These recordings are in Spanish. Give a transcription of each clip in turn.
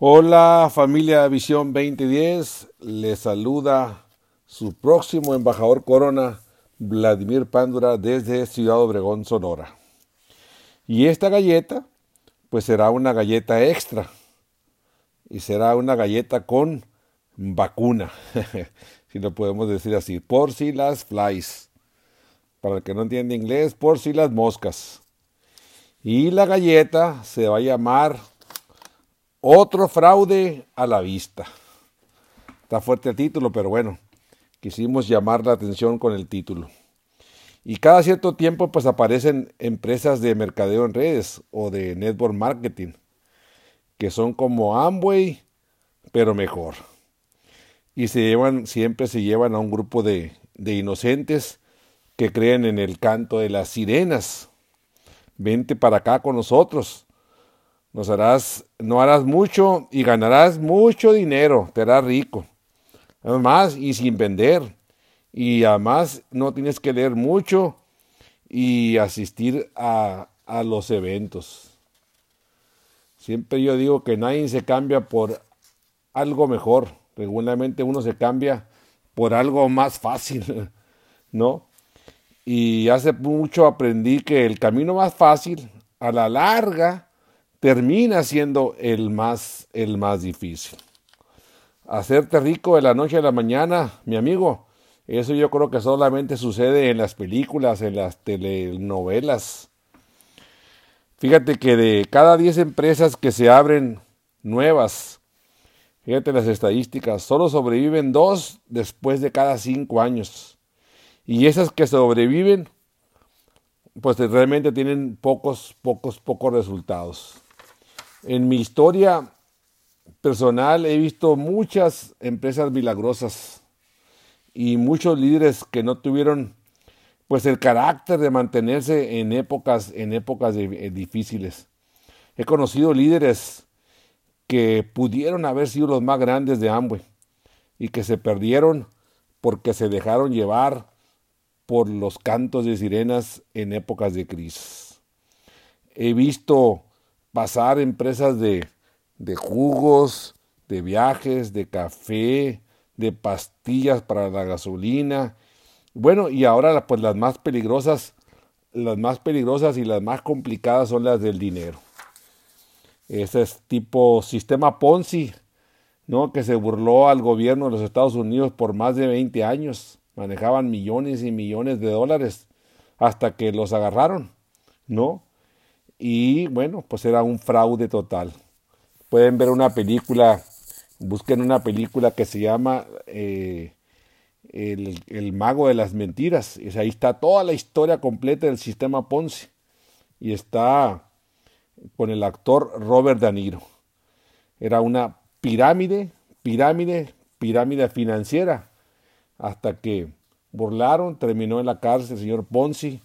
Hola familia Visión 2010, les saluda su próximo embajador corona, Vladimir Pándura, desde Ciudad Obregón, Sonora. Y esta galleta, pues será una galleta extra, y será una galleta con vacuna, si lo podemos decir así, por si las flies. Para el que no entiende inglés, por si las moscas. Y la galleta se va a llamar otro fraude a la vista. Está fuerte el título, pero bueno, quisimos llamar la atención con el título. Y cada cierto tiempo pues aparecen empresas de mercadeo en redes o de network marketing, que son como Amway, pero mejor. Y se llevan, siempre se llevan a un grupo de, de inocentes que creen en el canto de las sirenas vente para acá con nosotros. Harás, no harás mucho y ganarás mucho dinero, te harás rico. Además, y sin vender. Y además no tienes que leer mucho y asistir a, a los eventos. Siempre yo digo que nadie se cambia por algo mejor. Regularmente uno se cambia por algo más fácil, ¿no? Y hace mucho aprendí que el camino más fácil, a la larga, termina siendo el más, el más difícil. Hacerte rico de la noche a la mañana, mi amigo, eso yo creo que solamente sucede en las películas, en las telenovelas. Fíjate que de cada 10 empresas que se abren nuevas, fíjate las estadísticas, solo sobreviven dos después de cada 5 años. Y esas que sobreviven, pues realmente tienen pocos, pocos, pocos resultados. En mi historia personal he visto muchas empresas milagrosas y muchos líderes que no tuvieron pues el carácter de mantenerse en épocas en épocas eh, difíciles. He conocido líderes que pudieron haber sido los más grandes de Amway y que se perdieron porque se dejaron llevar por los cantos de sirenas en épocas de crisis. He visto pasar empresas de, de jugos, de viajes, de café, de pastillas para la gasolina. Bueno, y ahora pues las más peligrosas, las más peligrosas y las más complicadas son las del dinero. Ese es tipo sistema Ponzi, ¿no? Que se burló al gobierno de los Estados Unidos por más de 20 años manejaban millones y millones de dólares hasta que los agarraron, ¿no? Y bueno, pues era un fraude total. Pueden ver una película, busquen una película que se llama eh, el, Mago de las Mentiras. Y ahí está toda la historia completa del sistema Ponzi. Y está con el actor Robert De Niro. Era una pirámide, pirámide, pirámide financiera hasta que burlaron, terminó en la cárcel el señor Ponzi,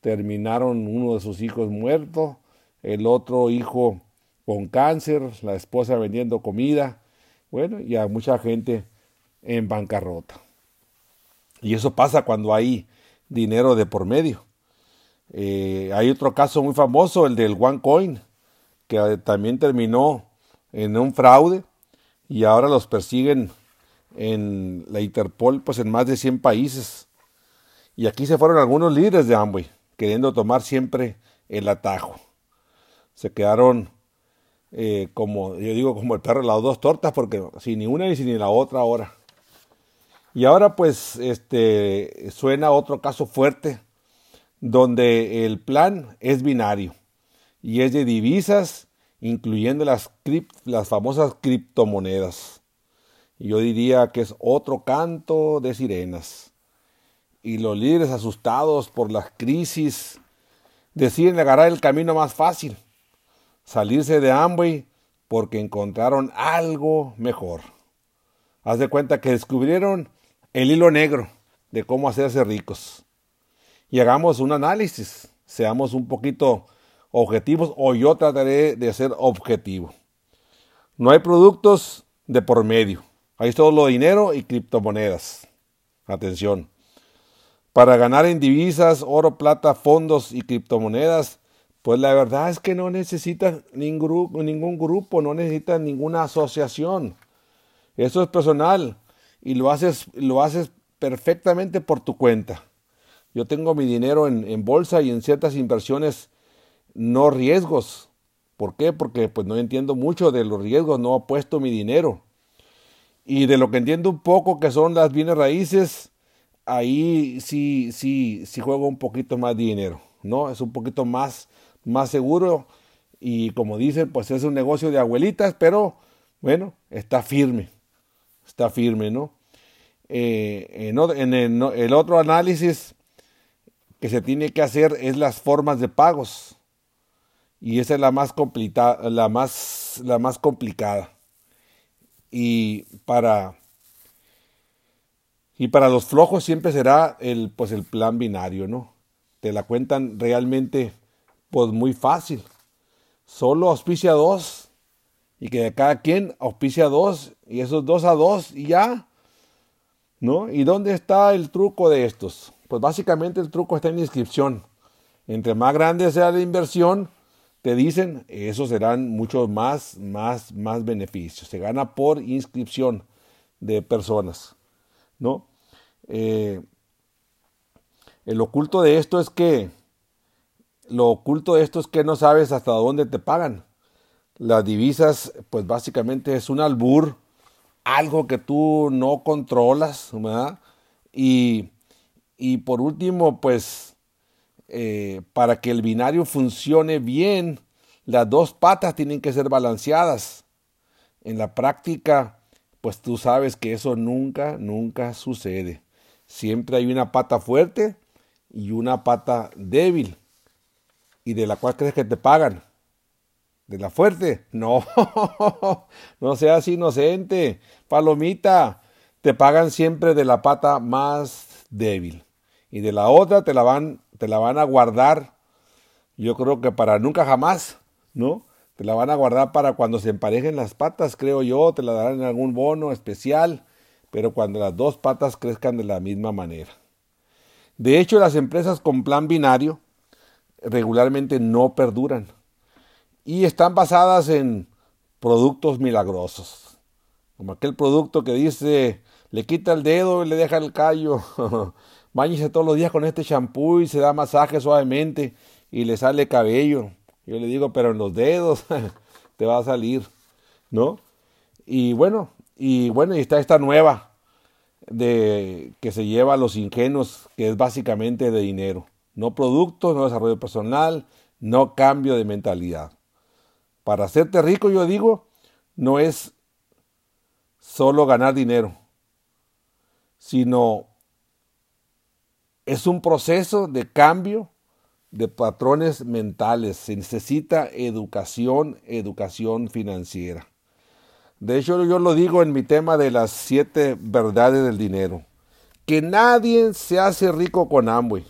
terminaron uno de sus hijos muerto, el otro hijo con cáncer, la esposa vendiendo comida, bueno, y a mucha gente en bancarrota. Y eso pasa cuando hay dinero de por medio. Eh, hay otro caso muy famoso, el del OneCoin, que también terminó en un fraude y ahora los persiguen en la Interpol, pues en más de 100 países. Y aquí se fueron algunos líderes de Amway, queriendo tomar siempre el atajo. Se quedaron eh, como, yo digo, como el perro de las dos tortas, porque sin ni una ni sin la otra ahora. Y ahora pues este, suena otro caso fuerte, donde el plan es binario y es de divisas, incluyendo las, las famosas criptomonedas. Yo diría que es otro canto de sirenas. Y los líderes asustados por las crisis deciden agarrar el camino más fácil, salirse de Amway porque encontraron algo mejor. Haz de cuenta que descubrieron el hilo negro de cómo hacerse ricos. Y hagamos un análisis, seamos un poquito objetivos o yo trataré de ser objetivo. No hay productos de por medio. Ahí está todo lo dinero y criptomonedas. Atención. Para ganar en divisas, oro, plata, fondos y criptomonedas, Pues la verdad es que no necesitas ningún grupo, no necesitas ninguna asociación. Eso es personal y lo haces, lo haces perfectamente por tu cuenta. Yo tengo mi dinero en, bolsa y en ciertas inversiones no riesgos. ¿Por qué? Porque pues no entiendo mucho de los riesgos, no puesto mi dinero. Y de lo que entiendo un poco que son las bienes raíces, ahí sí, sí, sí juego un poquito más de dinero, ¿no? Es un poquito más, más seguro y como dicen, pues es un negocio de abuelitas, pero bueno, está firme, está firme, ¿no? Eh, en, el, otro análisis que se tiene que hacer es las formas de pagos y esa es la más, complicada, la más, la más complicada. Y para, y para los flojos siempre será el, pues el plan binario, ¿no? Te la cuentan realmente pues muy fácil. Solo auspicia dos y que cada quien auspicia dos y esos dos a dos y ya. ¿No? ¿Y dónde está el truco de estos? Pues básicamente el truco está en inscripción. Entre más grande sea la inversión, te dicen, esos serán muchos más, más, más beneficios. Se gana por inscripción de personas, ¿no? Eh, el oculto de esto es que, lo oculto de esto es que no sabes hasta dónde te pagan. Las divisas, pues básicamente es un albur, algo que tú no controlas. Y, y por último, pues eh, para que el binario funcione bien, las dos patas tienen que ser balanceadas. En la práctica, pues tú sabes que eso nunca, nunca sucede. Siempre hay una pata fuerte y una pata débil. ¿Y de la cual crees que te pagan? ¿De la fuerte? No, no seas inocente. Palomita, te pagan siempre de la pata más débil. Y de la otra te la van te la van a guardar, yo creo que para nunca jamás, ¿no? Te la van a guardar para cuando se emparejen las patas, creo yo, te la darán en algún bono especial, pero cuando las dos patas crezcan de la misma manera. De hecho, las empresas con plan binario regularmente no perduran y están basadas en productos milagrosos, como aquel producto que dice, le quita el dedo y le deja el callo, Báñese todos los días con este champú y se da masaje suavemente y le sale cabello. Yo le digo, pero en los dedos te va a salir, ¿no? Y bueno, y bueno, y está esta nueva de que se lleva a los ingenuos, que es básicamente de dinero. No productos, no desarrollo personal, no cambio de mentalidad. Para hacerte rico, yo digo, no es solo ganar dinero, sino es un proceso de cambio de patrones mentales. Se necesita educación, educación financiera. De hecho, yo lo digo en mi tema de las siete verdades del dinero. Que nadie se hace rico con Amway.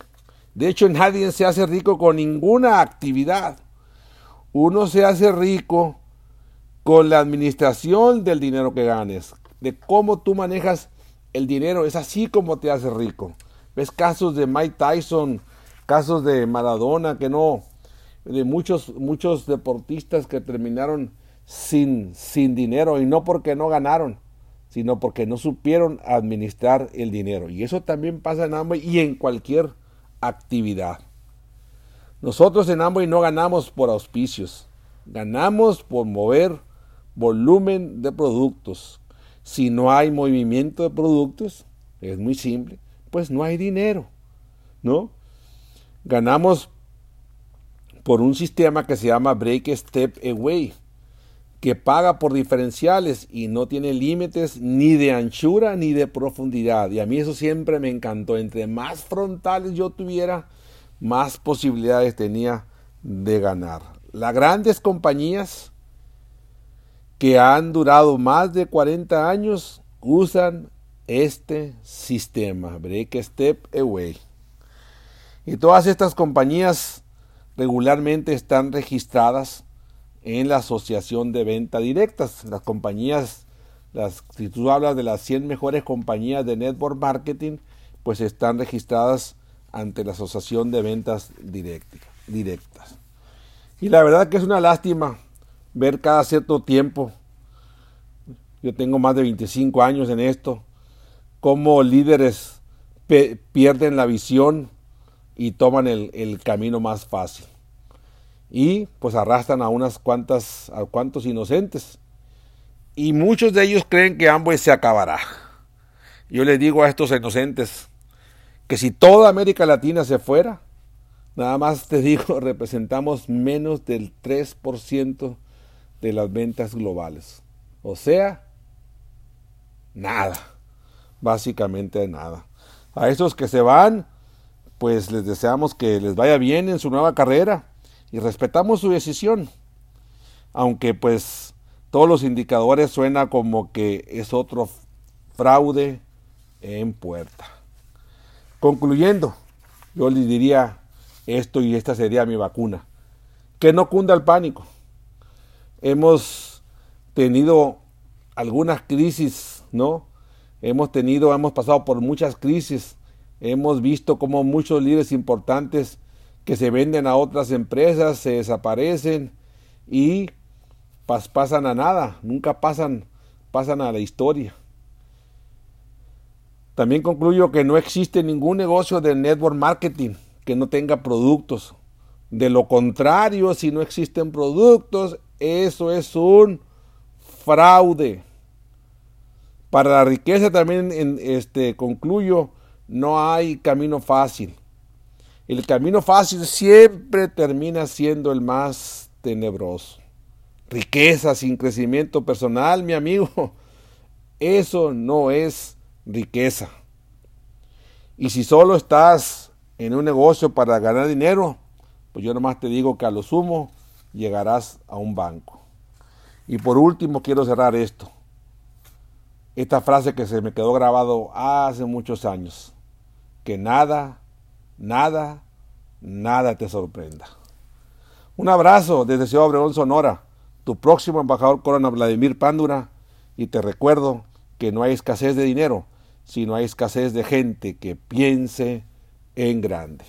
De hecho, nadie se hace rico con ninguna actividad. Uno se hace rico con la administración del dinero que ganes, de cómo tú manejas el dinero. Es así como te hace rico. Ves casos de Mike Tyson, casos de Maradona, que no, de muchos, muchos deportistas que terminaron sin, sin dinero y no porque no ganaron, sino porque no supieron administrar el dinero. Y eso también pasa en Amway y en cualquier actividad. Nosotros en Amway no ganamos por auspicios, ganamos por mover volumen de productos. Si no hay movimiento de productos, es muy simple, pues no hay dinero, ¿no? Ganamos por un sistema que se llama Break Step Away, que paga por diferenciales y no tiene límites ni de anchura ni de profundidad. Y a mí eso siempre me encantó. Entre más frontales yo tuviera, más posibilidades tenía de ganar. Las grandes compañías que han durado más de 40 años usan este sistema, Break Step Away. Y todas estas compañías regularmente están registradas en la Asociación de Venta Directas. Las compañías, si tú hablas de las 100 mejores compañías de network marketing, pues están registradas ante la Asociación de Ventas Directas. Y la verdad que es una lástima ver cada cierto tiempo, yo tengo más de 25 años en esto, cómo líderes pierden la visión y toman el, el, camino más fácil. Y pues arrastran a unas cuantas, a cuantos inocentes. Y muchos de ellos creen que ambos se acabará. Yo les digo a estos inocentes que si toda América Latina se fuera, nada más te digo, representamos menos del 3% de las ventas globales. O sea, nada, básicamente nada. A esos que se van, pues les deseamos que les vaya bien en su nueva carrera y respetamos su decisión. Aunque pues todos los indicadores suena como que es otro fraude en puerta. Concluyendo, yo les diría esto y esta sería mi vacuna. Que no cunda el pánico. Hemos tenido algunas crisis, ¿no? Hemos tenido, hemos pasado por muchas crisis. Hemos visto como muchos líderes importantes que se venden a otras empresas, se desaparecen y pasan a nada, nunca pasan, pasan a la historia. También concluyo que no existe ningún negocio de network marketing que no tenga productos. De lo contrario, si no existen productos, eso es un fraude. Para la riqueza también en, este, concluyo, no hay camino fácil. El camino fácil siempre termina siendo el más tenebroso. Riqueza sin crecimiento personal, mi amigo, eso no es riqueza. Y si solo estás en un negocio para ganar dinero, pues yo nomás te digo que a lo sumo llegarás a un banco. Y por último quiero cerrar esto. Esta frase que se me quedó grabado hace muchos años. Que nada, nada, nada te sorprenda. Un abrazo desde Ciudad Obregón, Sonora, tu próximo embajador Corona Vladimir Pándura, y te recuerdo que no hay escasez de dinero, sino hay escasez de gente que piense en grande.